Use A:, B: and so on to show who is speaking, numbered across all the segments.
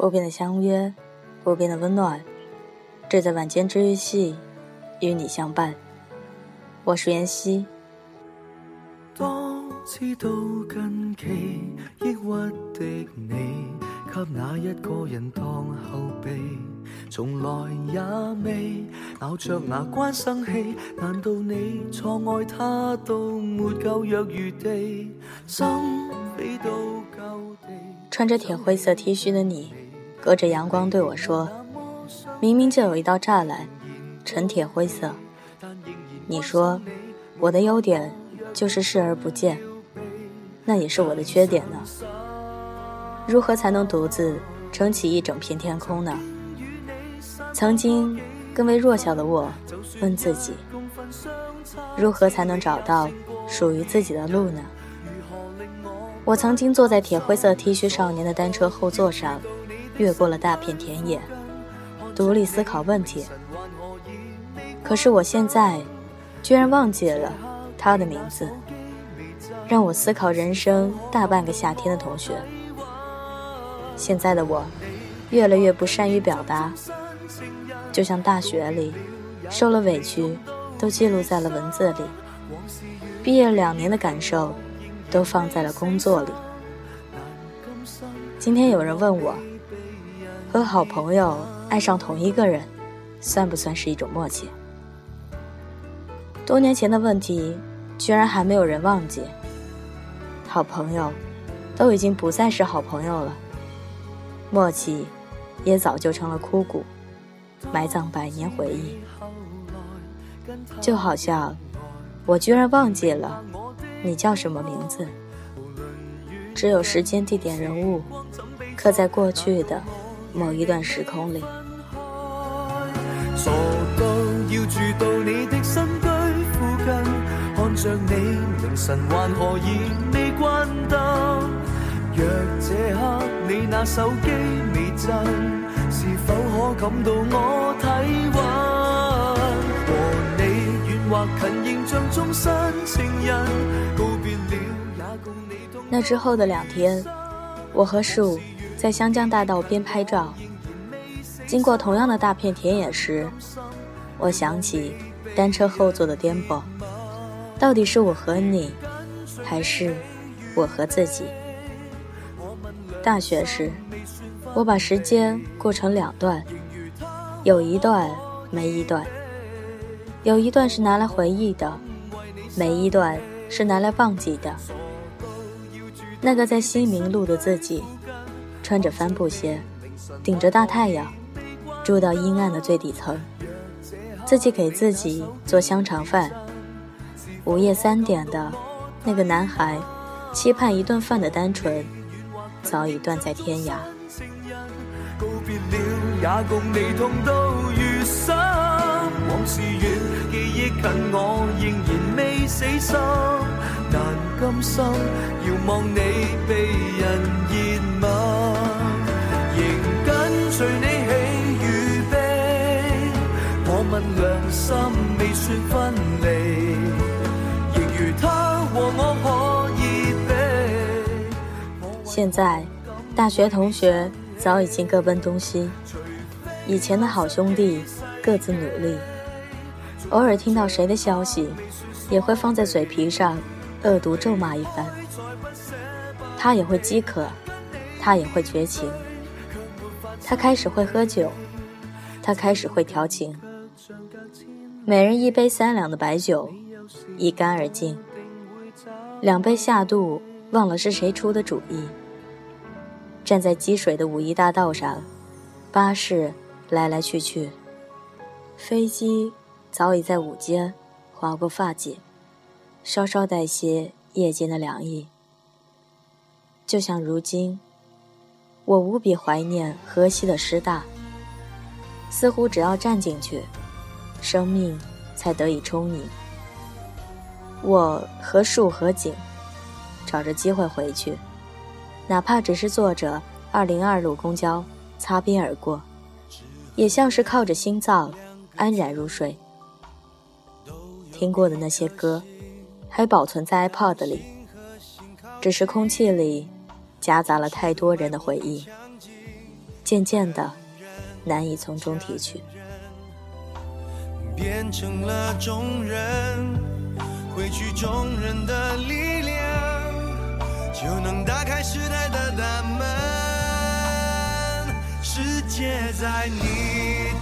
A: 不变的相约，不变的温暖，这在晚间治愈系与你相伴。我是妍希。
B: 当知道近期抑郁的你，给哪一个人当后备，从来也未咬着牙关生气。难道你错爱他到没够若余地，心飞到旧地？
A: 穿着铁灰色 T 恤的你，隔着阳光对我说：“明明就有一道栅栏，纯铁灰色。”你说：“我的优点就是视而不见，那也是我的缺点呢。如何才能独自撑起一整片天空呢？”曾经更为弱小的我问自己：“如何才能找到属于自己的路呢？”我曾经坐在铁灰色 T 恤少年的单车后座上，越过了大片田野，独立思考问题。可是我现在，居然忘记了他的名字。让我思考人生大半个夏天的同学。现在的我，越来越不善于表达，就像大学里，受了委屈，都记录在了文字里。毕业两年的感受。都放在了工作里。今天有人问我，和好朋友爱上同一个人，算不算是一种默契？多年前的问题，居然还没有人忘记。好朋友，都已经不再是好朋友了。默契，也早就成了枯骨，埋葬百年回忆。就好像，我居然忘记了。你叫什么名字？只有时间、地点、人物，刻在过去的某一段时空里。
B: 傻到要住到你的身居附近，看着你凌晨还何以未关灯？若这刻你那手机未震，是否可感到我体温？和你远或近，形象中新情人。
A: 那之后的两天，我和树在湘江大道边拍照。经过同样的大片田野时，我想起单车后座的颠簸，到底是我和你，还是我和自己？大学时，我把时间过成两段，有一段没一段，有一段是拿来回忆的，没一段是拿来忘记的。那个在西明路的自己，穿着帆布鞋，顶着大太阳，住到阴暗的最底层，自己给自己做香肠饭。午夜三点的那个男孩，期盼一顿饭的单纯，早已断在天涯。
B: 告别了，也共你痛到如心。往事远，记忆近我，仍然未死心。但今生遥望你，心未算分离，
A: 现在，大学同学早已经各奔东西，以前的好兄弟各自努力。偶尔听到谁的消息，也会放在嘴皮上。恶毒咒骂一番，他也会饥渴，他也会绝情，他开始会喝酒，他开始会调情，每人一杯三两的白酒，一干而尽，两杯下肚，忘了是谁出的主意。站在积水的五一大道上，巴士来来去去，飞机早已在午间划过发髻。稍稍带些夜间的凉意，就像如今，我无比怀念河西的师大。似乎只要站进去，生命才得以充盈。我和树和景，找着机会回去，哪怕只是坐着二零二路公交擦边而过，也像是靠着心脏安然入睡。听过的那些歌。还保存在 iPod 里，只是空气里夹杂了太多人的回忆。渐渐的难以从中提取。
C: 变成了众人，汇聚众人的力量，就能打开时代的大门。世界在你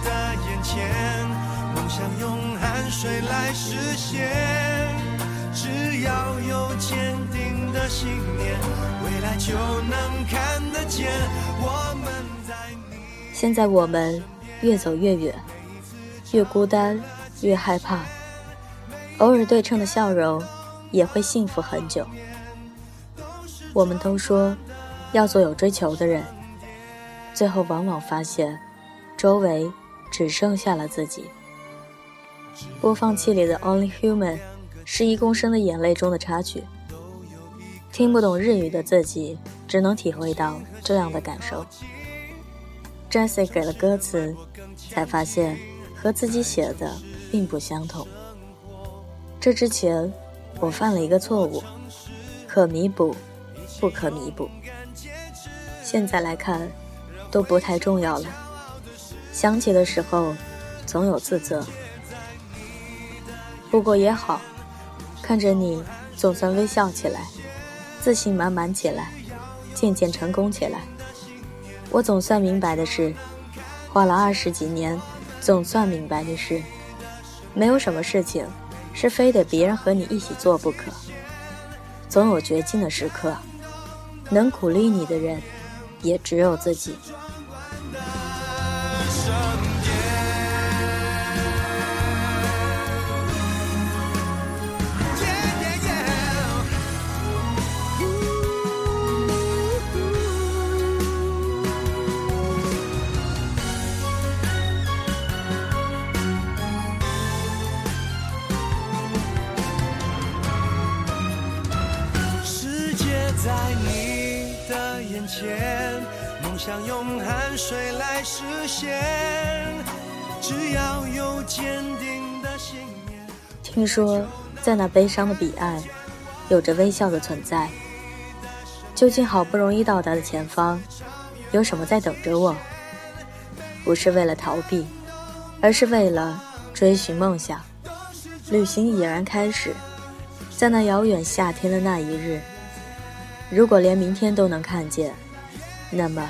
C: 的眼前，梦想用汗水来实现。只要有坚定的信念，未来就能看得见。我们在你。
A: 现在我们越走越远。越孤单，越害怕。偶尔对称的笑容，也会幸福很久。我们都说要做有追求的人，最后往往发现，周围只剩下了自己。播放器里的《Only Human》是一公升的眼泪中的插曲。听不懂日语的自己，只能体会到这样的感受。Jessie 给了歌词，才发现。和自己写的并不相同。这之前，我犯了一个错误，可弥补，不可弥补。现在来看，都不太重要了。想起的时候，总有自责。不过也好，看着你总算微笑起来，自信满满起来，渐渐成功起来。我总算明白的是，花了二十几年。总算明白的是，没有什么事情是非得别人和你一起做不可。总有绝境的时刻，能鼓励你的人，也只有自己。想用汗水来实现，只要有坚定的信念。听说，在那悲伤的彼岸，有着微笑的存在。究竟好不容易到达的前方，有什么在等着我？不是为了逃避，而是为了追寻梦想。旅行已然开始，在那遥远夏天的那一日，如果连明天都能看见，那么。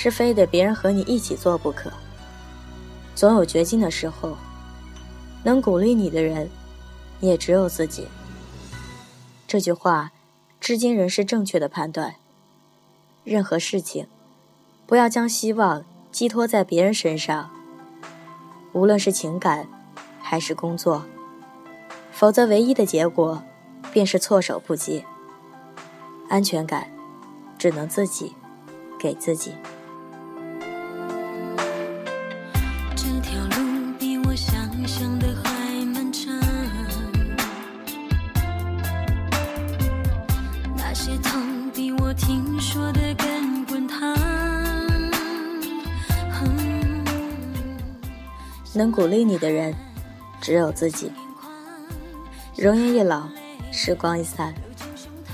A: 是非得别人和你一起做不可。总有绝境的时候，能鼓励你的人，也只有自己。这句话，至今仍是正确的判断。任何事情，不要将希望寄托在别人身上，无论是情感，还是工作，否则唯一的结果，便是措手不及。安全感，只能自己给自己。能鼓励你的人，只有自己。容颜一老，时光一散，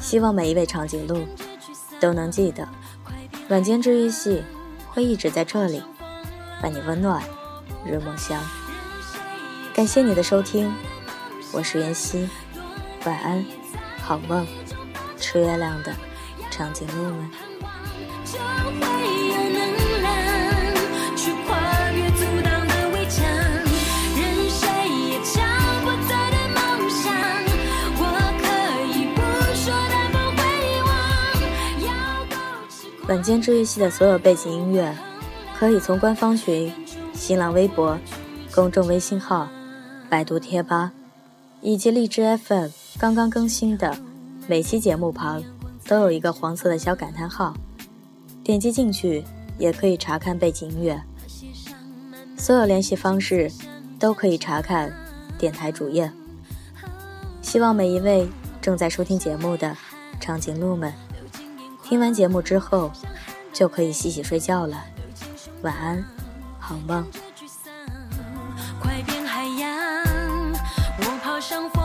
A: 希望每一位长颈鹿都能记得，晚间治愈系会一直在这里，伴你温暖入梦乡。感谢你的收听，我是妍希，晚安，好梦，吃月亮的长颈鹿们。晚间治愈系的所有背景音乐，可以从官方群、新浪微博、公众微信号、百度贴吧以及荔枝 FM 刚刚更新的每期节目旁都有一个黄色的小感叹号，点击进去也可以查看背景音乐。所有联系方式都可以查看电台主页。希望每一位正在收听节目的长颈鹿们，听完节目之后，就可以洗洗睡觉了。晚安，好梦。快变海洋，我跑上风。